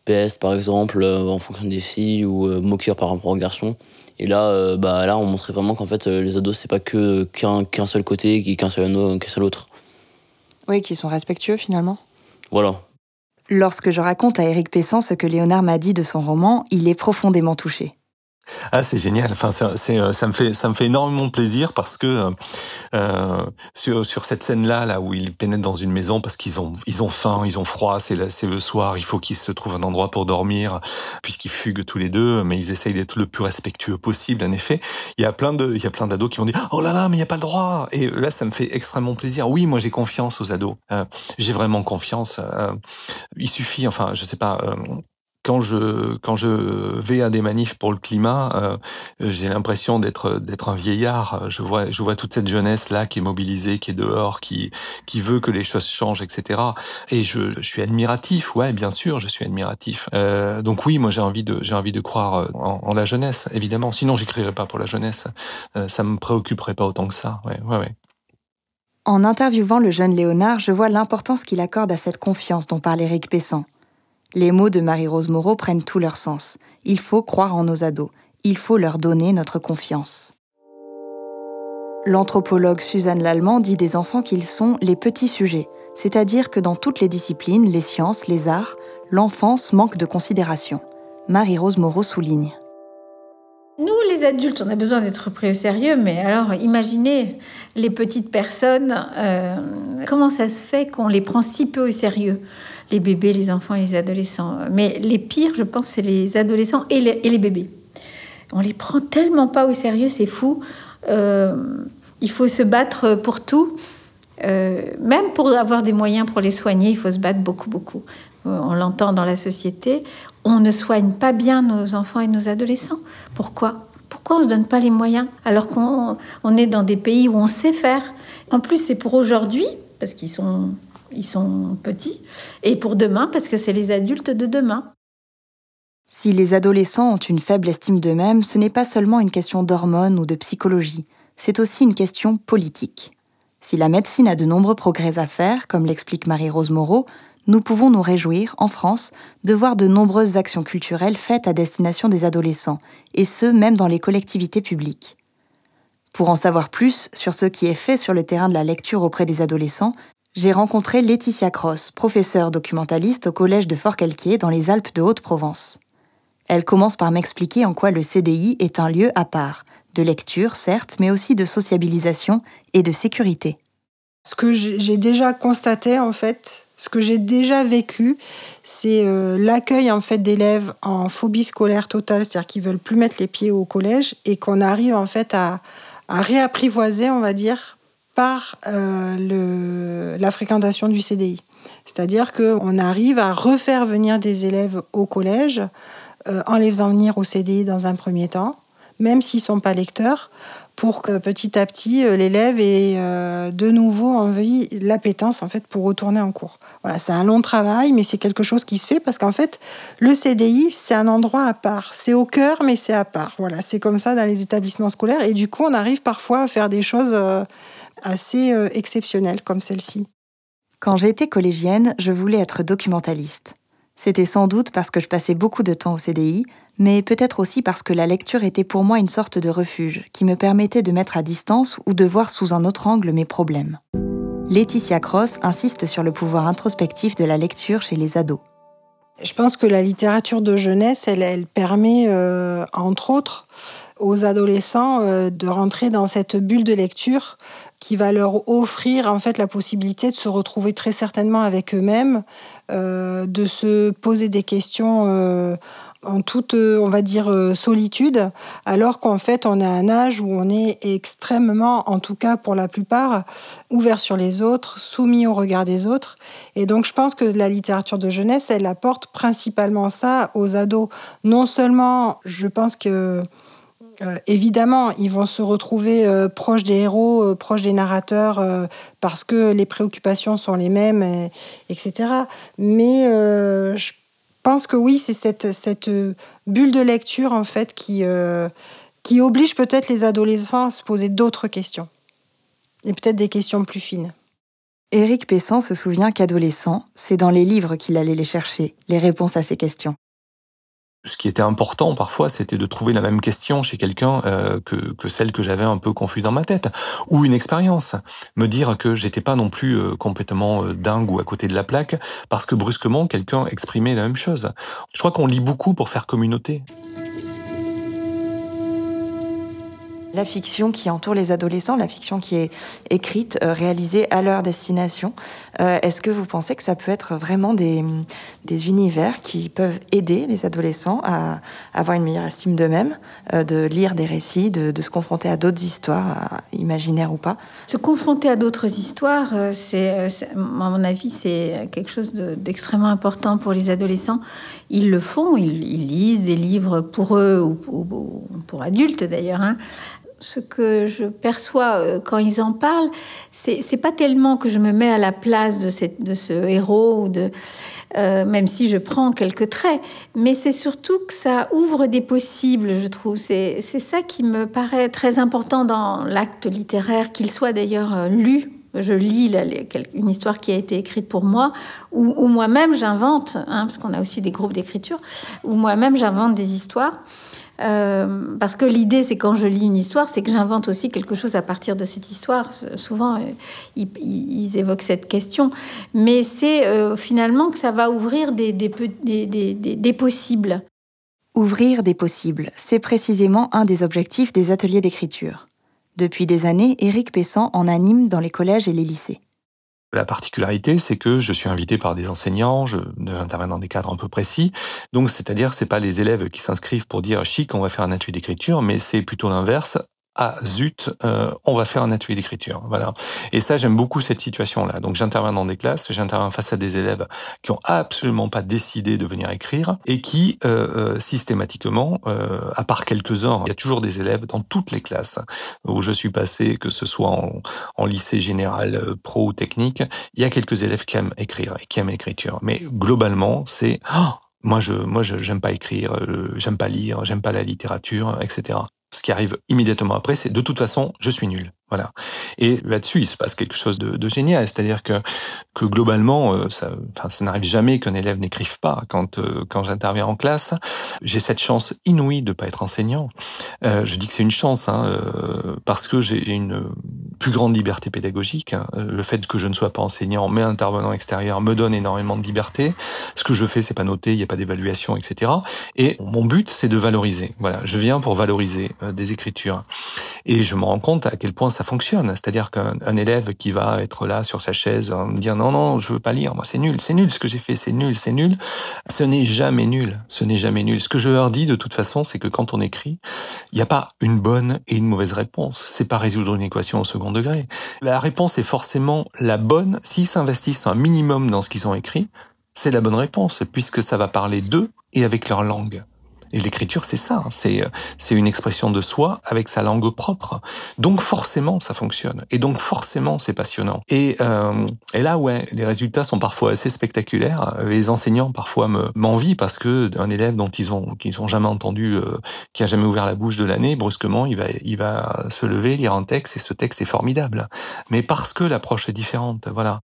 peste par exemple, en fonction des filles, ou moqueur par rapport aux garçons. Et là, euh, bah, là, on montrait vraiment qu'en fait, euh, les ados, c'est pas que qu'un seul côté, qu'un seul, qu'un seul autre. Oui, qui sont respectueux finalement. Voilà. Lorsque je raconte à Éric Pessan ce que Léonard m'a dit de son roman, il est profondément touché. Ah, c'est génial. Enfin, c'est, euh, ça me fait, ça me fait énormément plaisir parce que euh, euh, sur, sur cette scène-là, là où ils pénètrent dans une maison parce qu'ils ont, ils ont faim, ils ont froid, c'est, c'est le soir, il faut qu'ils se trouvent un endroit pour dormir puisqu'ils fuguent tous les deux, mais ils essayent d'être le plus respectueux possible. En effet, il y a plein de, il y a plein d'ados qui vont dire, oh là là, mais il y a pas le droit. Et là, ça me fait extrêmement plaisir. Oui, moi, j'ai confiance aux ados. j'ai vraiment confiance. il suffit, enfin, je sais pas quand je quand je vais à des manifs pour le climat, euh, j'ai l'impression d'être d'être un vieillard. Je vois je vois toute cette jeunesse là qui est mobilisée, qui est dehors, qui qui veut que les choses changent, etc. Et je, je suis admiratif. Ouais, bien sûr, je suis admiratif. Euh, donc oui, moi j'ai envie de j'ai envie de croire euh, en, la jeunesse, évidemment. Sinon, j'écrirais pas pour la jeunesse. Euh, ça me préoccuperait pas autant que ça. Ouais, ouais, ouais. En interviewant le jeune Léonard, je vois l'importance qu'il accorde à cette confiance dont parle Éric Pessan. Les mots de Marie-Rose Moreau prennent tout leur sens. Il faut croire en nos ados. Il faut leur donner notre confiance. L'anthropologue Suzanne Lallemand dit des enfants qu'ils sont les petits sujets, c'est-à-dire que dans toutes les disciplines, les sciences, les arts, l'enfance manque de considération. Marie-Rose Moreau souligne. Nous, les adultes, on a besoin d'être pris au sérieux, mais alors imaginez les petites personnes, euh, comment ça se fait qu'on les prend si peu au sérieux? Les bébés, les enfants et les adolescents. Mais les pires, je pense, c'est les adolescents et les, bébés. On les prend tellement pas au sérieux, c'est fou. Euh, il faut se battre pour tout. Euh, même pour avoir des moyens pour les soigner, il faut se battre beaucoup, beaucoup. Euh, on l'entend dans la société. On ne soigne pas bien nos enfants et nos adolescents. Pourquoi? Pourquoi on ne se donne pas les moyens alors qu'on on est dans des pays où on sait faire? En plus, c'est pour aujourd'hui, parce qu'ils sont ils sont petits, et pour demain, parce que c'est les adultes de demain. Si les adolescents ont une faible estime d'eux-mêmes, ce n'est pas seulement une question d'hormones ou de psychologie, c'est aussi une question politique. Si la médecine a de nombreux progrès à faire, comme l'explique Marie-Rose Moreau, nous pouvons nous réjouir, en France, de voir de nombreuses actions culturelles faites à destination des adolescents, et ce, même dans les collectivités publiques. Pour en savoir plus sur ce qui est fait sur le terrain de la lecture auprès des adolescents, j'ai rencontré Laetitia Cross, professeure documentaliste au collège de Fort-Calquier dans les Alpes de Haute-Provence. Elle commence par m'expliquer en quoi le CDI est un lieu à part, de lecture certes, mais aussi de sociabilisation et de sécurité. Ce que j'ai déjà constaté en fait, ce que j'ai déjà vécu, c'est euh, l'accueil en fait d'élèves en phobie scolaire totale, c'est-à-dire qui veulent plus mettre les pieds au collège et qu'on arrive en fait à réapprivoiser, on va dire, par euh, la fréquentation du CDI. C'est-à-dire qu'on arrive à refaire venir des élèves au collège euh, en les faisant venir au CDI dans un premier temps, même s'ils ne sont pas lecteurs, pour que petit à petit euh, l'élève ait de nouveau envie l'appétence en fait pour retourner en cours. Voilà, c'est un long travail, mais c'est quelque chose qui se fait parce qu'en fait, le CDI, c'est un endroit à part. C'est au cœur, mais c'est à part. Voilà, c'est comme ça dans les établissements scolaires. Et du coup, on arrive parfois à faire des choses assez euh, exceptionnelles comme celle-ci. Quand j'étais collégienne, je voulais être documentaliste. C'était sans doute parce que je passais beaucoup de temps au CDI, mais peut-être aussi parce que la lecture était pour moi une sorte de refuge qui me permettait de mettre à distance ou de voir sous un autre angle mes problèmes. Laetitia Cross insiste sur le pouvoir introspectif de la lecture chez les ados. Je pense que la littérature de jeunesse, elle, permet, euh, entre autres, aux adolescents euh, de rentrer dans cette bulle de lecture qui va leur offrir en fait la possibilité de se retrouver très certainement avec eux-mêmes, euh, de se poser des questions euh, en toute, on va dire, euh, solitude, alors qu'en fait on a un âge où on est extrêmement, en tout cas pour la plupart, ouvert sur les autres, soumis au regard des autres. Et donc je pense que la littérature de jeunesse, elle apporte principalement ça aux ados. Non seulement, je pense que euh, évidemment, ils vont se retrouver euh, proches des héros, euh, proches des narrateurs, parce que les préoccupations sont les mêmes, etc. Mais je pense que oui, c'est cette, cette, bulle de lecture, en fait, qui, qui oblige peut-être les adolescents à se poser d'autres questions. Et peut-être des questions plus fines. Éric Pessan se souvient qu'adolescent, c'est dans les livres qu'il allait les chercher, les réponses à ces questions. Ce qui était important parfois, c'était de trouver la même question chez quelqu'un euh, que, que celle que j'avais un peu confuse dans ma tête, ou une expérience, me dire que j'étais pas non plus euh, complètement euh, dingue ou à côté de la plaque, parce que brusquement quelqu'un exprimait la même chose. Je crois qu'on lit beaucoup pour faire communauté. La fiction qui entoure les adolescents, la fiction qui est écrite, euh, réalisée à leur destination. Euh, est-ce que vous pensez que ça peut être vraiment des, des univers qui peuvent aider les adolescents à avoir une meilleure estime d'eux-mêmes, euh, de lire des récits, de, se confronter à d'autres histoires, imaginaires ou pas? Se confronter à d'autres histoires, c'est, à mon avis, c'est quelque chose d'extrêmement important pour les adolescents. Ils le font, ils, lisent des livres pour eux ou pour, adultes d'ailleurs. Hein ce que je perçois euh, quand ils en parlent, c'est pas tellement que je me mets à la place de, ce héros, ou de, euh, même si je prends quelques traits, mais c'est surtout que ça ouvre des possibles, je trouve. C'est ça qui me paraît très important dans l'acte littéraire, qu'il soit d'ailleurs euh, lu. Je lis une histoire qui a été écrite pour moi, ou, moi-même j'invente, hein, parce qu'on a aussi des groupes d'écriture, ou moi-même j'invente des histoires. Euh, parce que l'idée, c'est quand je lis une histoire, c'est que j'invente aussi quelque chose à partir de cette histoire. Souvent, euh, ils, évoquent cette question. Mais c'est euh, finalement que ça va ouvrir des, des possibles. Ouvrir des possibles, c'est précisément un des objectifs des ateliers d'écriture. Depuis des années, Éric Pessan en anime dans les collèges et les lycées. La particularité, c'est que je suis invité par des enseignants, je interviens dans des cadres un peu précis. Donc, c'est-à-dire, c'est pas les élèves qui s'inscrivent pour dire chic, on va faire un atelier d'écriture, mais c'est plutôt l'inverse ah zut, euh, on va faire un atelier d'écriture. Voilà. Et ça, j'aime beaucoup cette situation-là. Donc j'interviens dans des classes, j'interviens face à des élèves qui ont absolument pas décidé de venir écrire et qui euh, euh systématiquement, euh, à part quelques-uns, il y a toujours des élèves dans toutes les classes où je suis passé, que ce soit en, en lycée général, euh, pro ou technique, il y a quelques élèves qui aiment écrire et qui aiment l'écriture. Mais globalement, c'est oh, moi je moi j'aime pas écrire, j'aime pas lire, j'aime pas la littérature, etc ce qui arrive immédiatement après, c'est de toute façon, je suis nul. Voilà. Et là-dessus, il se passe quelque chose de, de génial, c'est-à-dire que que globalement, euh, ça, enfin, ça n'arrive jamais qu'un élève n'écrive pas. Quand euh, quand j'interviens en classe, j'ai cette chance inouïe de pas être enseignant. Euh, je dis que c'est une chance, hein, euh, parce que j'ai une plus grande liberté pédagogique. Hein. Le fait que je ne sois pas enseignant, mais intervenant extérieur, me donne énormément de liberté. Ce que je fais, c'est pas noté, il n'y a pas d'évaluation, etc. Et mon but, c'est de valoriser. Voilà, je viens pour valoriser des écritures. Et je me rends compte à quel point ça fonctionne. C'est-à-dire qu'un élève qui va être là sur sa chaise, me dire non, non, je veux pas lire, moi c'est nul, c'est nul ce que j'ai fait, c'est nul, c'est nul. Ce n'est jamais nul, ce n'est jamais nul. Ce que je leur dis de toute façon, c'est que quand on écrit, il n'y a pas une bonne et une mauvaise réponse. C'est pas résoudre une équation au second degré. La réponse est forcément la bonne s'ils s'investissent un minimum dans ce qu'ils ont écrit. C'est la bonne réponse, puisque ça va parler d'eux et avec leur langue. Et l'écriture, c'est ça, hein. c'est euh, c'est une expression de soi avec sa langue propre. Donc forcément, ça fonctionne. Et donc forcément, c'est passionnant. Et, euh, là, ouais, les résultats sont parfois assez spectaculaires. Les enseignants parfois m'envient parce que un élève dont ils ont qu'ils ont jamais entendu, euh, qui a jamais ouvert la bouche de l'année, brusquement, il va il va se lever, lire un texte et ce texte est formidable. Mais parce que l'approche est différente, voilà.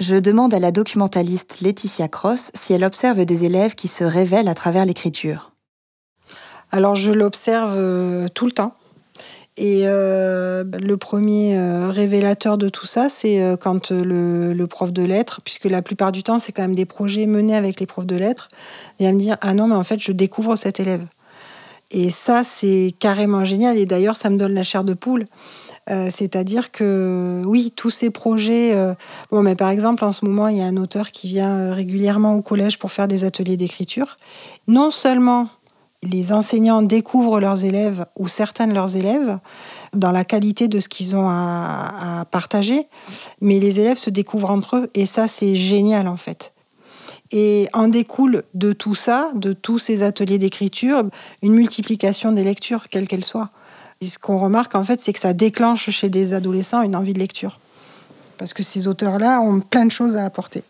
Je demande à la documentaliste Laetitia Cross si elle observe des élèves qui se révèlent à travers l'écriture. Alors je l'observe euh, tout le temps. Et euh, le premier euh, révélateur de tout ça, c'est quand le, prof de lettres, puisque la plupart du temps, c'est quand même des projets menés avec les profs de lettres, vient me dire Ah non, mais en fait, je découvre cet élève. Et ça, c'est carrément génial. Et d'ailleurs, ça me donne la chair de poule. C'est-à-dire que oui, tous ces projets. bon, mais par exemple, en ce moment, il y a un auteur qui vient régulièrement au collège pour faire des ateliers d'écriture. Non seulement les enseignants découvrent leurs élèves ou certains de leurs élèves dans la qualité de ce qu'ils ont à, partager, mais les élèves se découvrent entre eux et ça c'est génial en fait. Et en découle de tout ça, de tous ces ateliers d'écriture, une multiplication des lectures, quelles qu'elles soient. Et ce qu'on remarque en fait, c'est que ça déclenche chez des adolescents une envie de lecture. Parce que ces auteurs-là ont plein de choses à apporter.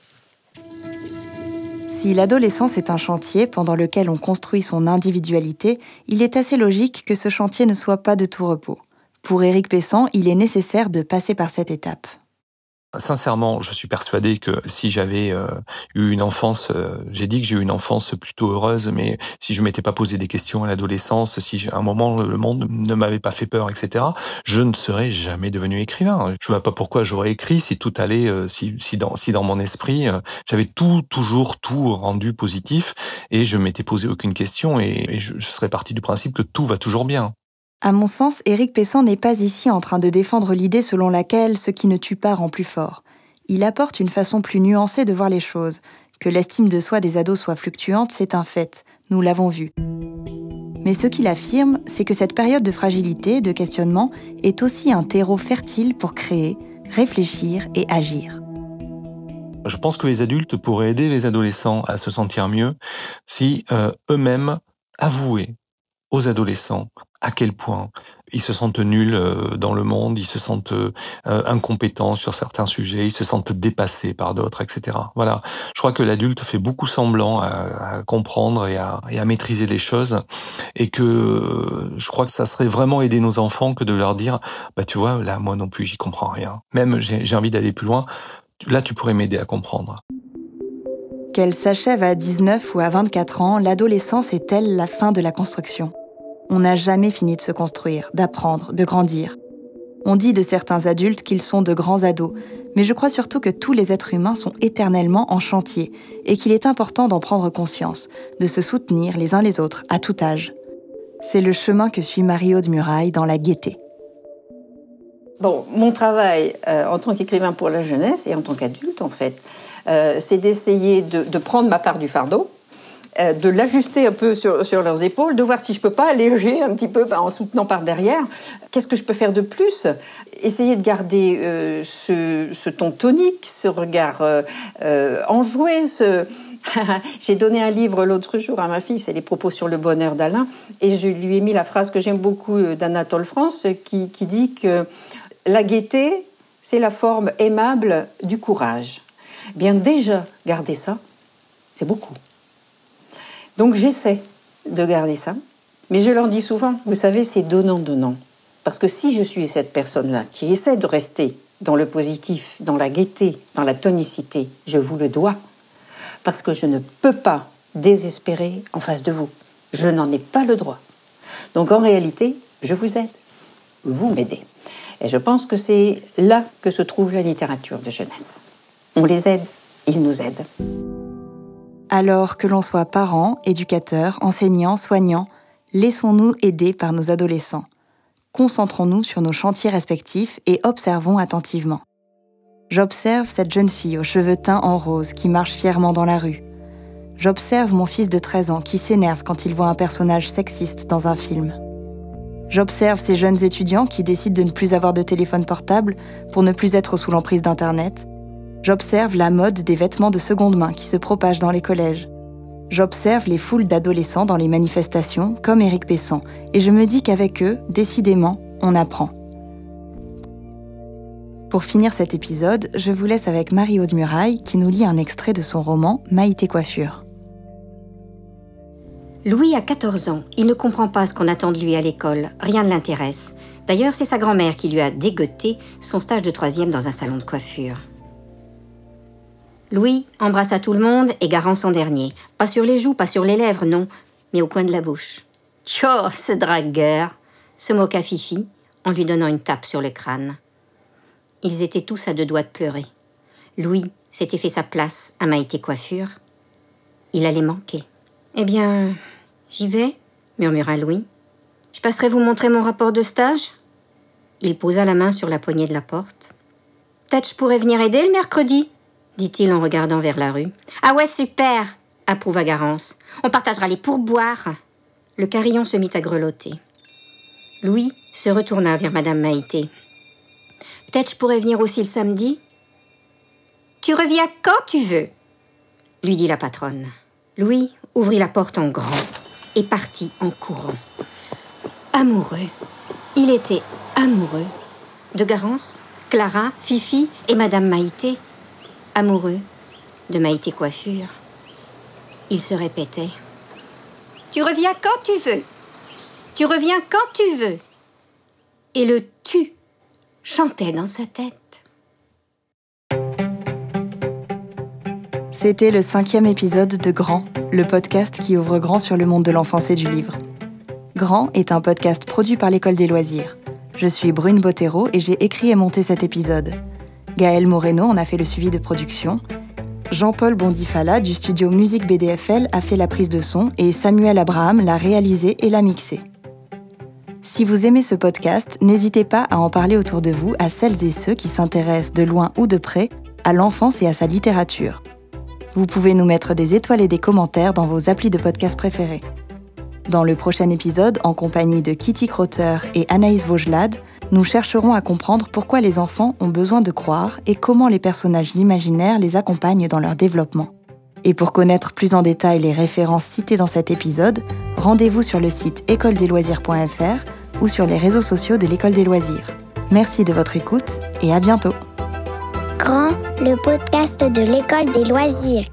Si l'adolescence est un chantier pendant lequel on construit son individualité, il est assez logique que ce chantier ne soit pas de tout repos. Pour Éric Pessan, il est nécessaire de passer par cette étape. Sincèrement, je suis persuadé que si j'avais euh, eu une enfance, euh, j'ai dit que j'ai eu une enfance plutôt heureuse, mais si je m'étais pas posé des questions à l'adolescence, si à un moment le monde ne m'avait pas fait peur, etc., je ne serais jamais devenu écrivain. Je vois pas pourquoi j'aurais écrit si tout allait, euh, si, dans si dans mon esprit j'avais tout toujours tout rendu positif et je m'étais posé aucune question et, et je, je serais parti du principe que tout va toujours bien. À mon sens, Éric Pessan n'est pas ici en train de défendre l'idée selon laquelle ce qui ne tue pas rend plus fort. Il apporte une façon plus nuancée de voir les choses. Que l'estime de soi des ados soit fluctuante, c'est un fait, nous l'avons vu. Mais ce qu'il affirme, c'est que cette période de fragilité, de questionnement, est aussi un terreau fertile pour créer, réfléchir et agir. Je pense que les adultes pourraient aider les adolescents à se sentir mieux si euh, eux-mêmes avouaient aux adolescents à quel point ils se sentent nuls euh, dans le monde, ils se sentent euh, incompétents sur certains sujets, ils se sentent dépassés par d'autres, etc. Voilà. Je crois que l'adulte fait beaucoup semblant à, comprendre et à, maîtriser les choses, et que euh, je crois que ça serait vraiment aider nos enfants que de leur dire, bah tu vois, là moi non plus j'y comprends rien. Même j'ai envie d'aller plus loin. Là tu pourrais m'aider à comprendre. Qu'elle s'achève à 19 ou à 24 ans, l'adolescence est-elle la fin de la construction? On n'a jamais fini de se construire, d'apprendre, de grandir. On dit de certains adultes qu'ils sont de grands ados, mais je crois surtout que tous les êtres humains sont éternellement en chantier et qu'il est important d'en prendre conscience, de se soutenir les uns les autres à tout âge. C'est le chemin que suit Marie-Aude Muraille dans La Gaieté. Bon, mon travail euh, en tant qu'écrivain pour la jeunesse et en tant qu'adulte, en fait, euh, c'est d'essayer de prendre ma part du fardeau, euh, de l'ajuster un peu sur, leurs épaules, de voir si je peux pas alléger un petit peu en soutenant par derrière. Qu'est-ce que je peux faire de plus? Essayer de garder euh, ce, ton tonique, ce regard euh, enjoué, J'ai donné un livre l'autre jour à ma fille, c'est Les propos sur le bonheur d'Alain, et je lui ai mis la phrase que j'aime beaucoup d'Anatole France, qui, qui dit que la gaieté, c'est la forme aimable du courage. Bien déjà, garder ça, c'est beaucoup. Donc j'essaie de garder ça. Mais je leur dis souvent, vous savez, c'est donnant-donnant. Parce que si je suis cette personne-là qui essaie de rester dans le positif, dans la gaieté, dans la tonicité, je vous le dois. Parce que je ne peux pas désespérer en face de vous. Je n'en ai pas le droit. Donc en réalité, je vous aide. Vous m'aidez. Et je pense que c'est là que se trouve la littérature de jeunesse. On les aide, ils nous aident. Alors que l'on soit parents, éducateurs, enseignants, soignants, laissons-nous aider par nos adolescents. Concentrons-nous sur nos chantiers respectifs et observons attentivement. J'observe cette jeune fille aux cheveux teints en rose qui marche fièrement dans la rue. J'observe mon fils de 13 ans qui s'énerve quand il voit un personnage sexiste dans un film. J'observe ces jeunes étudiants qui décident de ne plus avoir de téléphone portable pour ne plus être sous l'emprise d'Internet J'observe la mode des vêtements de seconde main qui se propage dans les collèges. J'observe les foules d'adolescents dans les manifestations, comme Éric Pessan, et je me dis qu'avec eux, décidément, on apprend. Pour finir cet épisode, je vous laisse avec Marie-Aude Muraille qui nous lit un extrait de son roman Maïté Coiffure. Louis a 14 ans. Il ne comprend pas ce qu'on attend de lui à l'école. Rien ne l'intéresse. D'ailleurs, c'est sa grand-mère qui lui a dégoté son stage de troisième dans un salon de coiffure. Louis embrassa tout le monde et Garance en dernier. Pas sur les joues, pas sur les lèvres, non, mais au coin de la bouche. Tcho, ce dragueur se moqua Fifi en lui donnant une tape sur le crâne. Ils étaient tous à deux doigts de pleurer. Louis s'était fait sa place à Maïté Coiffure. Il allait manquer. Eh bien, j'y vais, murmura Louis. Je passerai vous montrer mon rapport de stage Il posa la main sur la poignée de la porte. Peut-être je pourrais venir aider le mercredi dit-il en regardant vers la rue. Ah ouais, super approuva Garance. On partagera les pourboires. Le carillon se mit à grelotter. Louis se retourna vers Madame Maïté. Peut-être je pourrais venir aussi le samedi Tu reviens quand tu veux, lui dit la patronne. Louis ouvrit la porte en grand et partit en courant. Amoureux. Il était amoureux de Garance, Clara, Fifi et Madame Maïté amoureux de Maïté Coiffure. Il se répétait Tu reviens quand tu veux. Tu reviens quand tu veux. Et le tu chantait dans sa tête. C'était le cinquième épisode de Grand, le podcast qui ouvre grand sur le monde de l'enfance et du livre. Grand est un podcast produit par l'École des loisirs. Je suis Brune Bottero et j'ai écrit et monté cet épisode. Gaël Moreno en a fait le suivi de production. Jean-Paul Bondifala du studio Musique BDFL a fait la prise de son et Samuel Abraham l'a réalisé et l'a mixé. Si vous aimez ce podcast, n'hésitez pas à en parler autour de vous à celles et ceux qui s'intéressent de loin ou de près à l'enfance et à sa littérature. Vous pouvez nous mettre des étoiles et des commentaires dans vos applis de podcast préférés. Dans le prochain épisode, en compagnie de Kitty Crotter et Anaïs Vaugelade, nous chercherons à comprendre pourquoi les enfants ont besoin de croire et comment les personnages imaginaires les accompagnent dans leur développement. Et pour connaître plus en détail les références citées dans cet épisode, rendez-vous sur le site écoledesloisirs.fr ou sur les réseaux sociaux de l'École des loisirs. Merci de votre écoute et à bientôt. Grand, le podcast de l'école des loisirs.